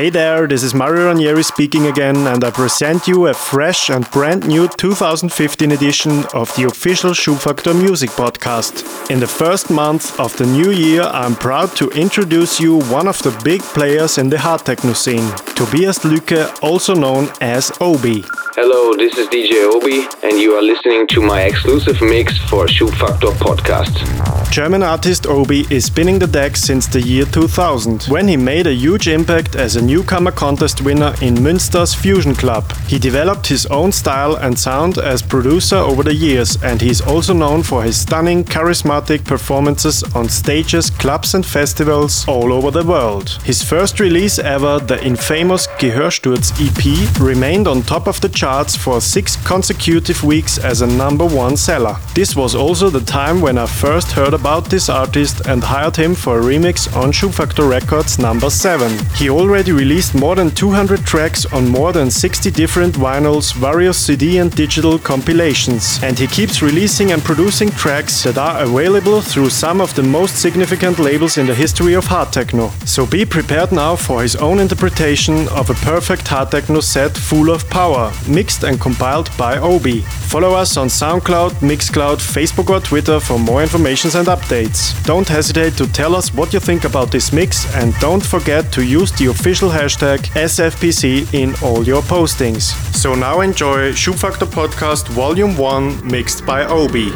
Hey there, this is Mario Ranieri speaking again, and I present you a fresh and brand new 2015 edition of the official Schubfaktor Music Podcast. In the first month of the new year, I'm proud to introduce you one of the big players in the hard techno scene, Tobias Lücke, also known as Obi. Hello, this is DJ Obi, and you are listening to my exclusive mix for Schubfaktor podcast. German artist Obi is spinning the deck since the year 2000, when he made a huge impact as a newcomer contest winner in Münster's Fusion Club. He developed his own style and sound as producer over the years, and he is also known for his stunning, charismatic performances on stages, clubs, and festivals all over the world. His first release ever, the infamous Gehörsturz EP, remained on top of the charts for six consecutive weeks as a number one seller. This was also the time when I first heard about this artist and hired him for a remix on Schubfaktor Records number 7. He already released more than 200 tracks on more than 60 different vinyls, various CD and digital compilations, and he keeps releasing and producing tracks that are available through some of the most significant labels in the history of hard techno. So be prepared now for his own interpretation of a perfect hard techno set full of power, mixed and compiled by Obi. Follow us on SoundCloud, Mixcloud, Facebook or Twitter for more information and updates. Don't hesitate to tell us what you think about this mix and don't forget to use the official hashtag SFPC in all your postings. So now enjoy Schubfaktor Podcast Volume 1 mixed by Obi.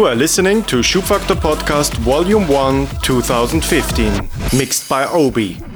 You are listening to Schubfaktor Podcast Volume 1 2015, mixed by Obi.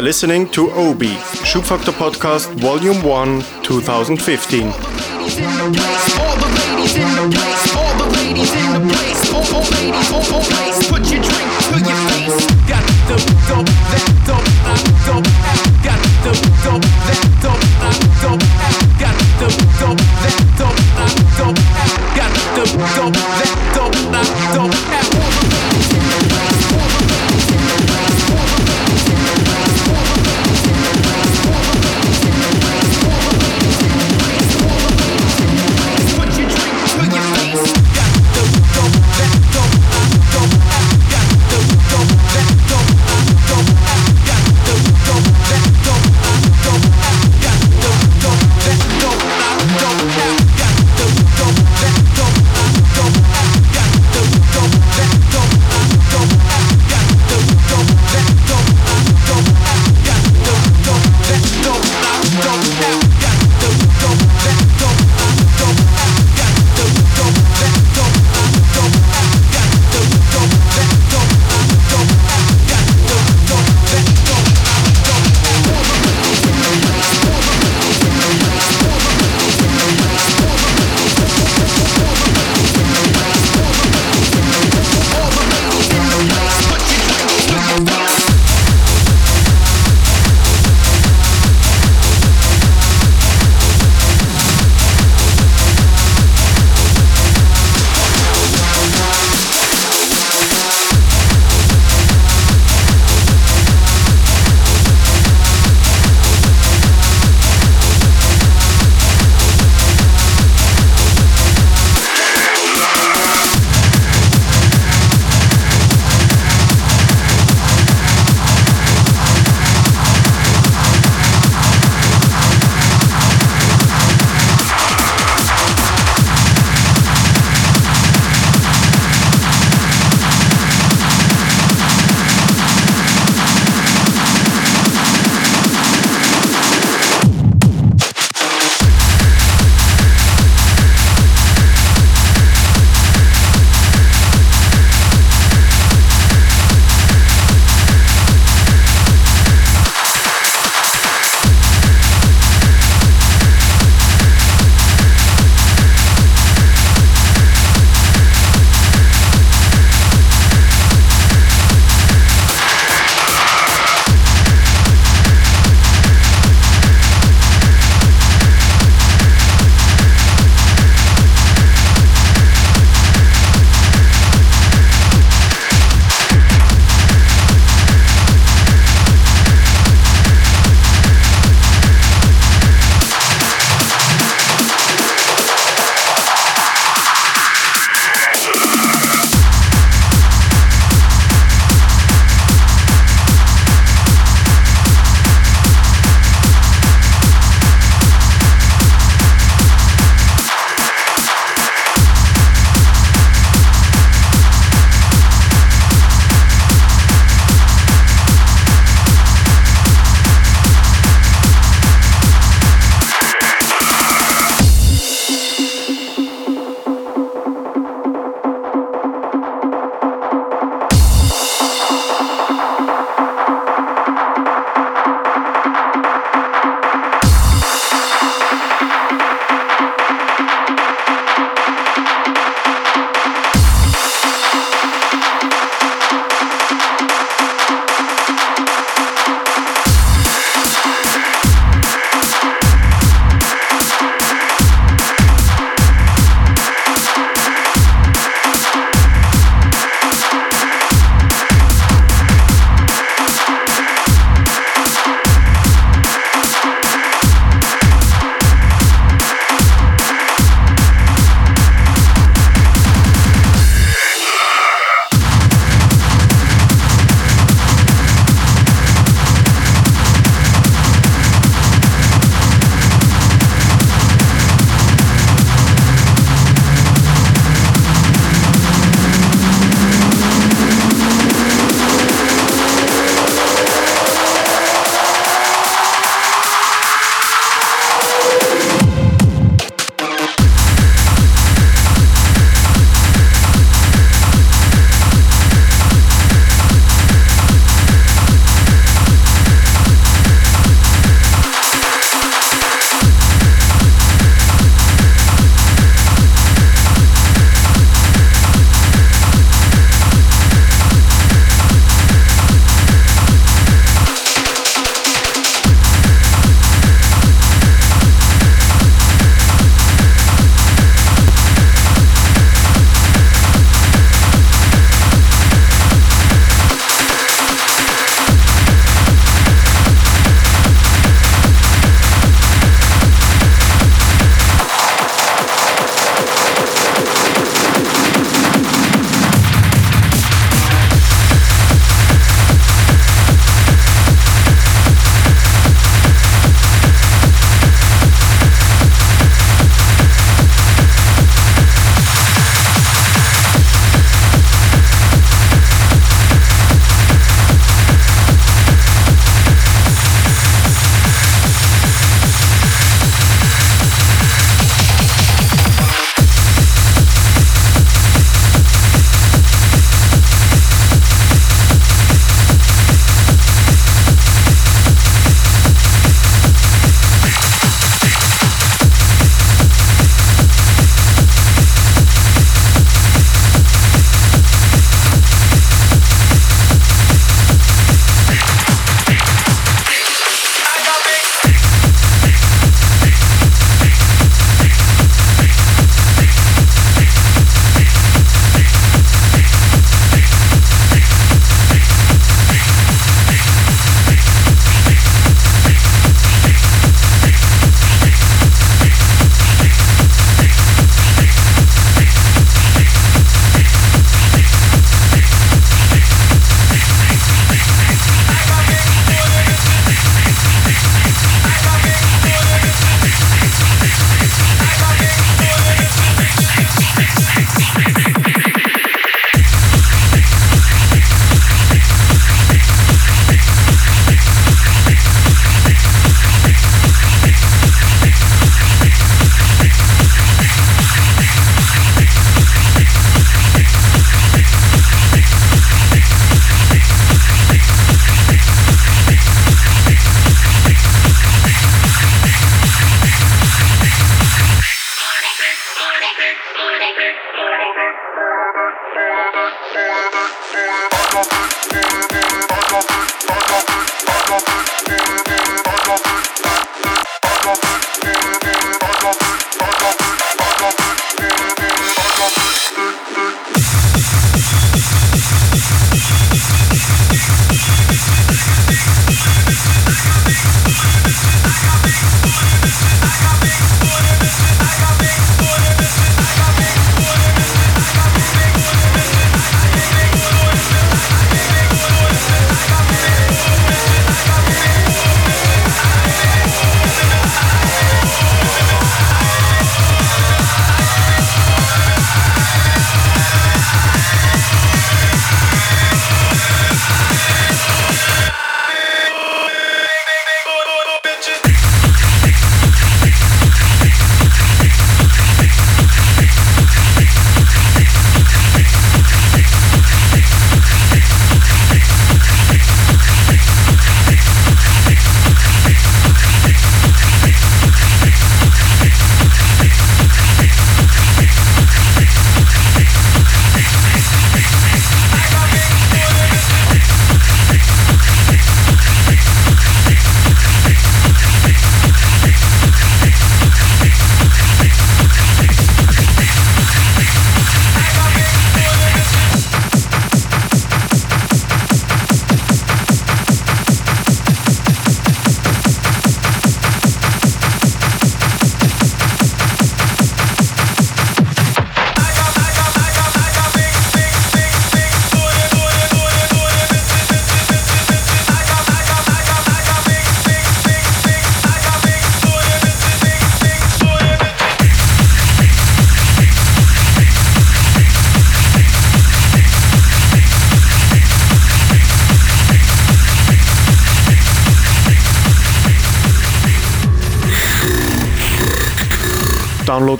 Are listening to OB, Schubfaktor Podcast, Volume 1, 2015.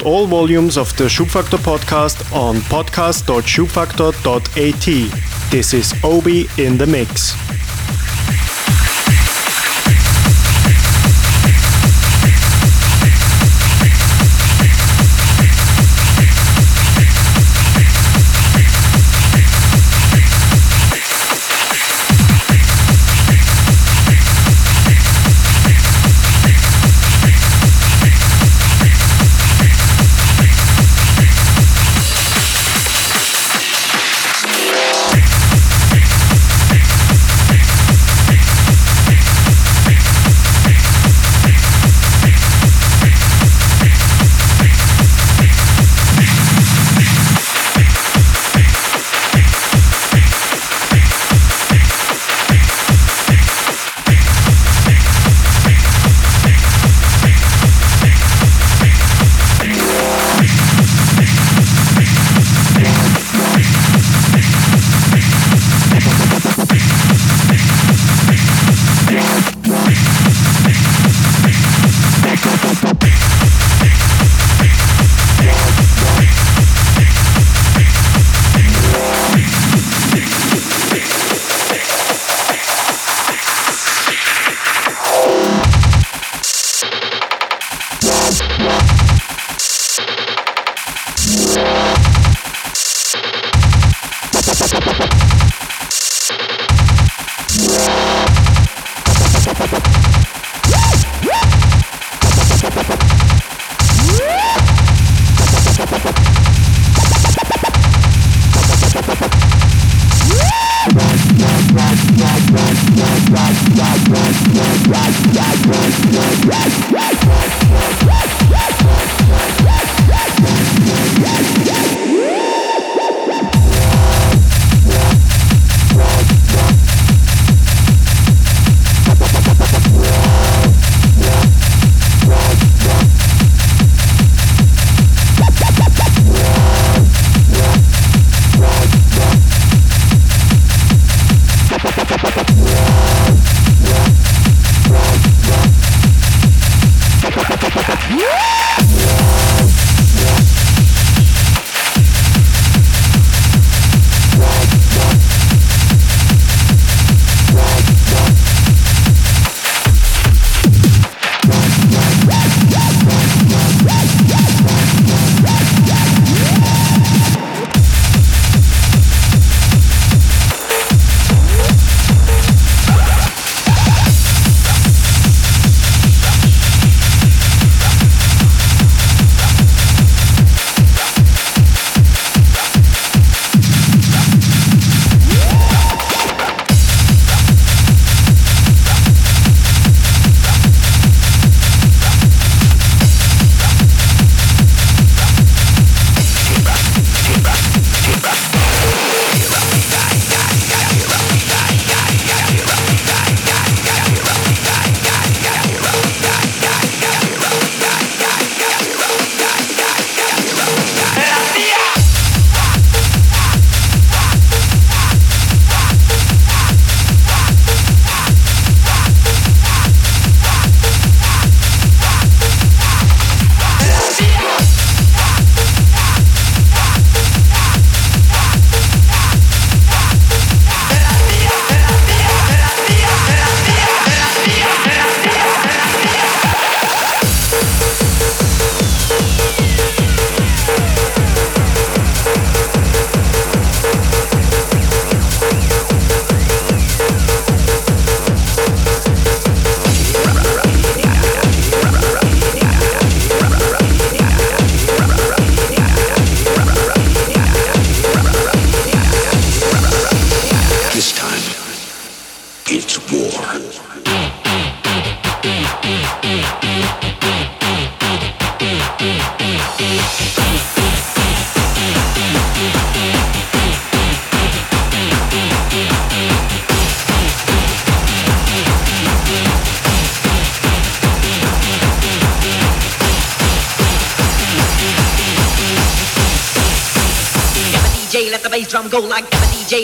All volumes of the Schubfaktor podcast on podcast.schubfaktor.at. This is Obi in the Mix.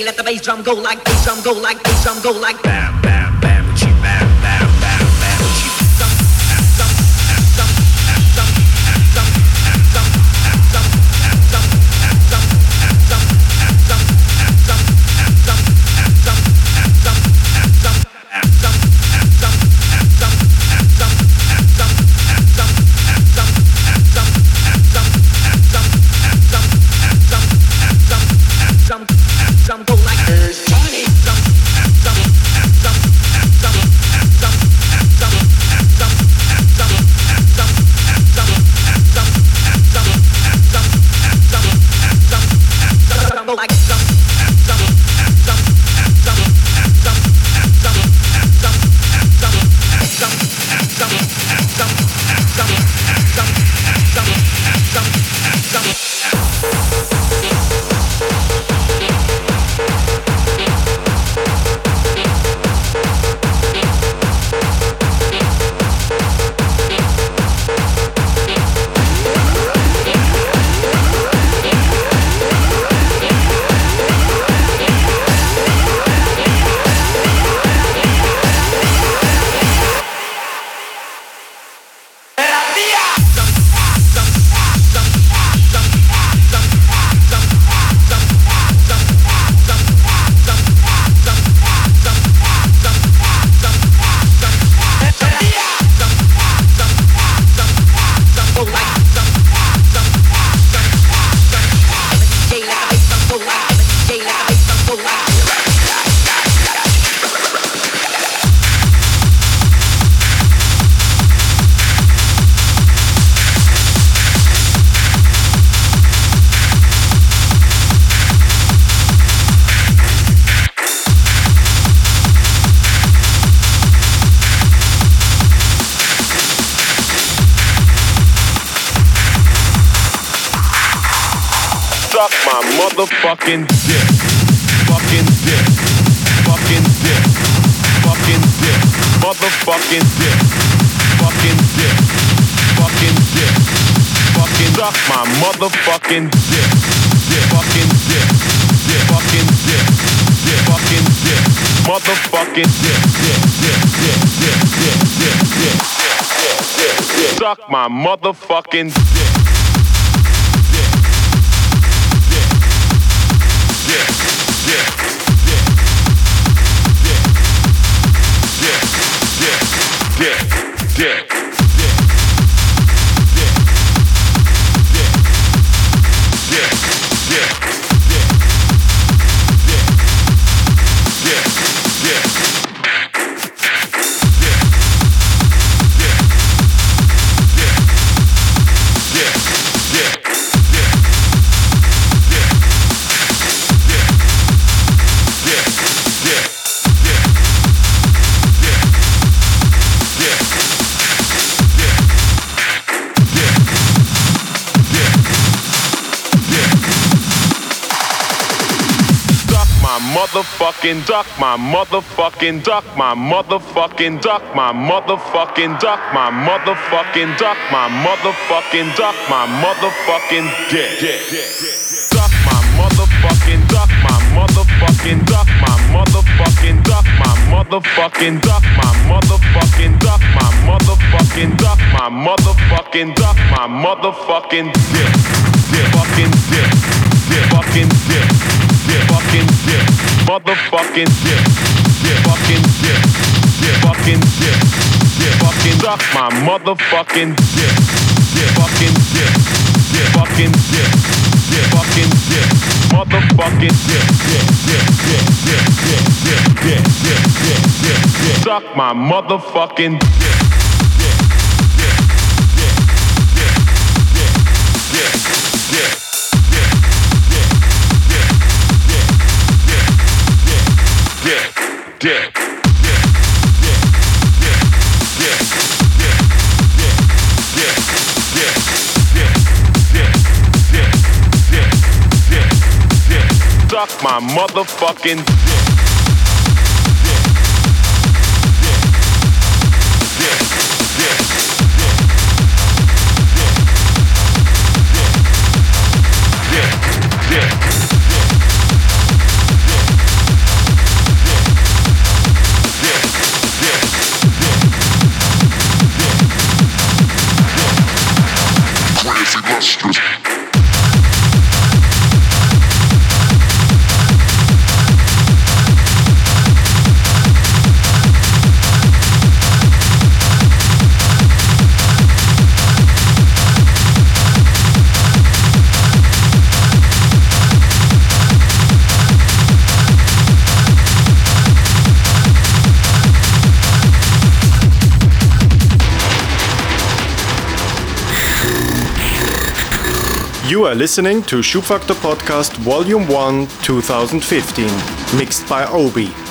Let the bass drum go like bass drum go like bass drum go like bam fucking dick, fucking dick, fucking dick, fucking dick, motherfucking dick, fucking dick, fucking dick, fucking suck my motherfucking dick, dick, fucking dick, dick, fucking dick, dick, fucking dick, motherfucking dick, dick, dick, dick, dick, dick, dick, dick, dick, dick, suck my motherfucking dick. Dick. Motherfucking duck, my motherfucking duck, my motherfucking duck, my motherfucking duck, my motherfucking duck, my motherfucking duck, my motherfucking dick. Duck my motherfucking duck, my motherfucking duck, my motherfucking duck, my motherfucking duck, my motherfucking duck, my motherfucking duck, my motherfucking duck, my motherfucking dick, dick, fucking dick, dick, fucking dick dip, fucking dip, motherfucking dip, dip, fucking dip, dip, fucking dip, dip, fucking suck my motherfucking dip, dip, fucking dip, dip, fucking dip, dip, fucking dip, motherfucking dip, dip, dip, dip, dip, dip, dip, dip, dip, dip, dip, dip, suck my motherfucking dip. Suck my motherfucking dick. You are listening to Schubfaktor Podcast Volume 1 2015, mixed by Obi.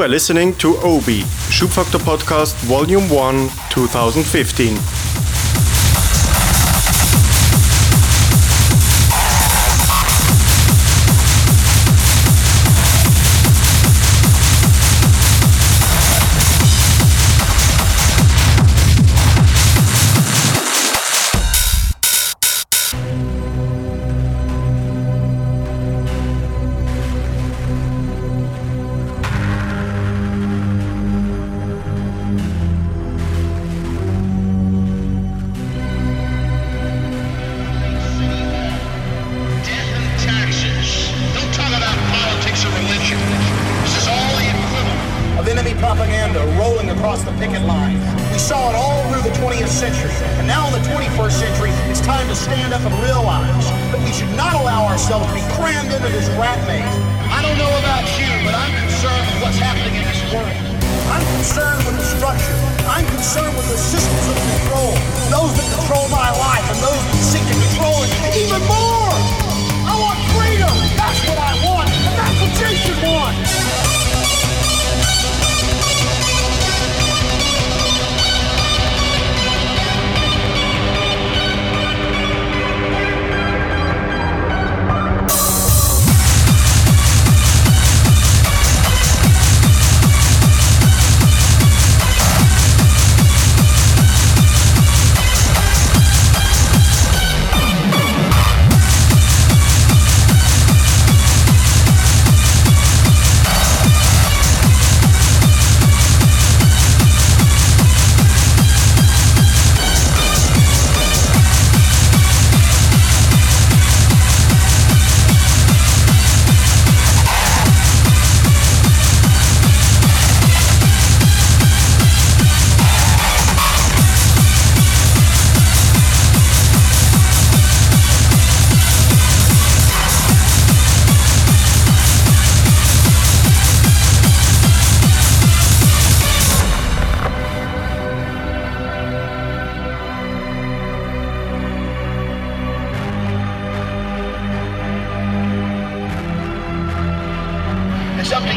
You are listening to Obi, Schubfaktor Podcast Volume 1, 2015.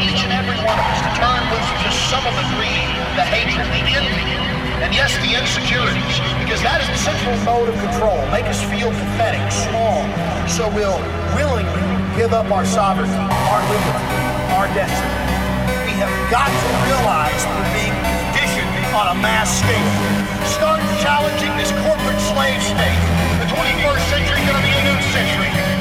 each and every one of us, to turn with just some of the greed, the hatred, the envy, and yes, the insecurities, because that is the central mode of control. Make us feel pathetic, small, so we'll willingly give up our sovereignty, our liberty, our destiny. We have got to realize we're being conditioned on a mass scale. Start challenging this corporate slave state. The 21st century is going to be a new century.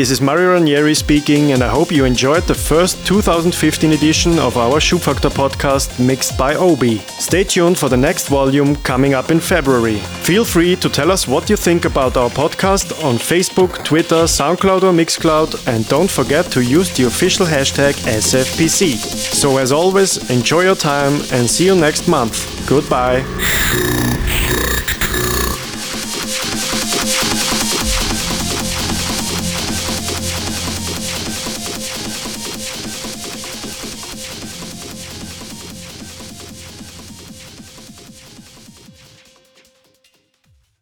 This is Mario Ranieri speaking, and I hope you enjoyed the first 2015 edition of our Schubfaktor podcast mixed by Obi. Stay tuned for the next volume coming up in February. Feel free to tell us what you think about our podcast on Facebook, Twitter, SoundCloud, or Mixcloud, and don't forget to use the official hashtag SFPC. So, as always, enjoy your time and see you next month. Goodbye.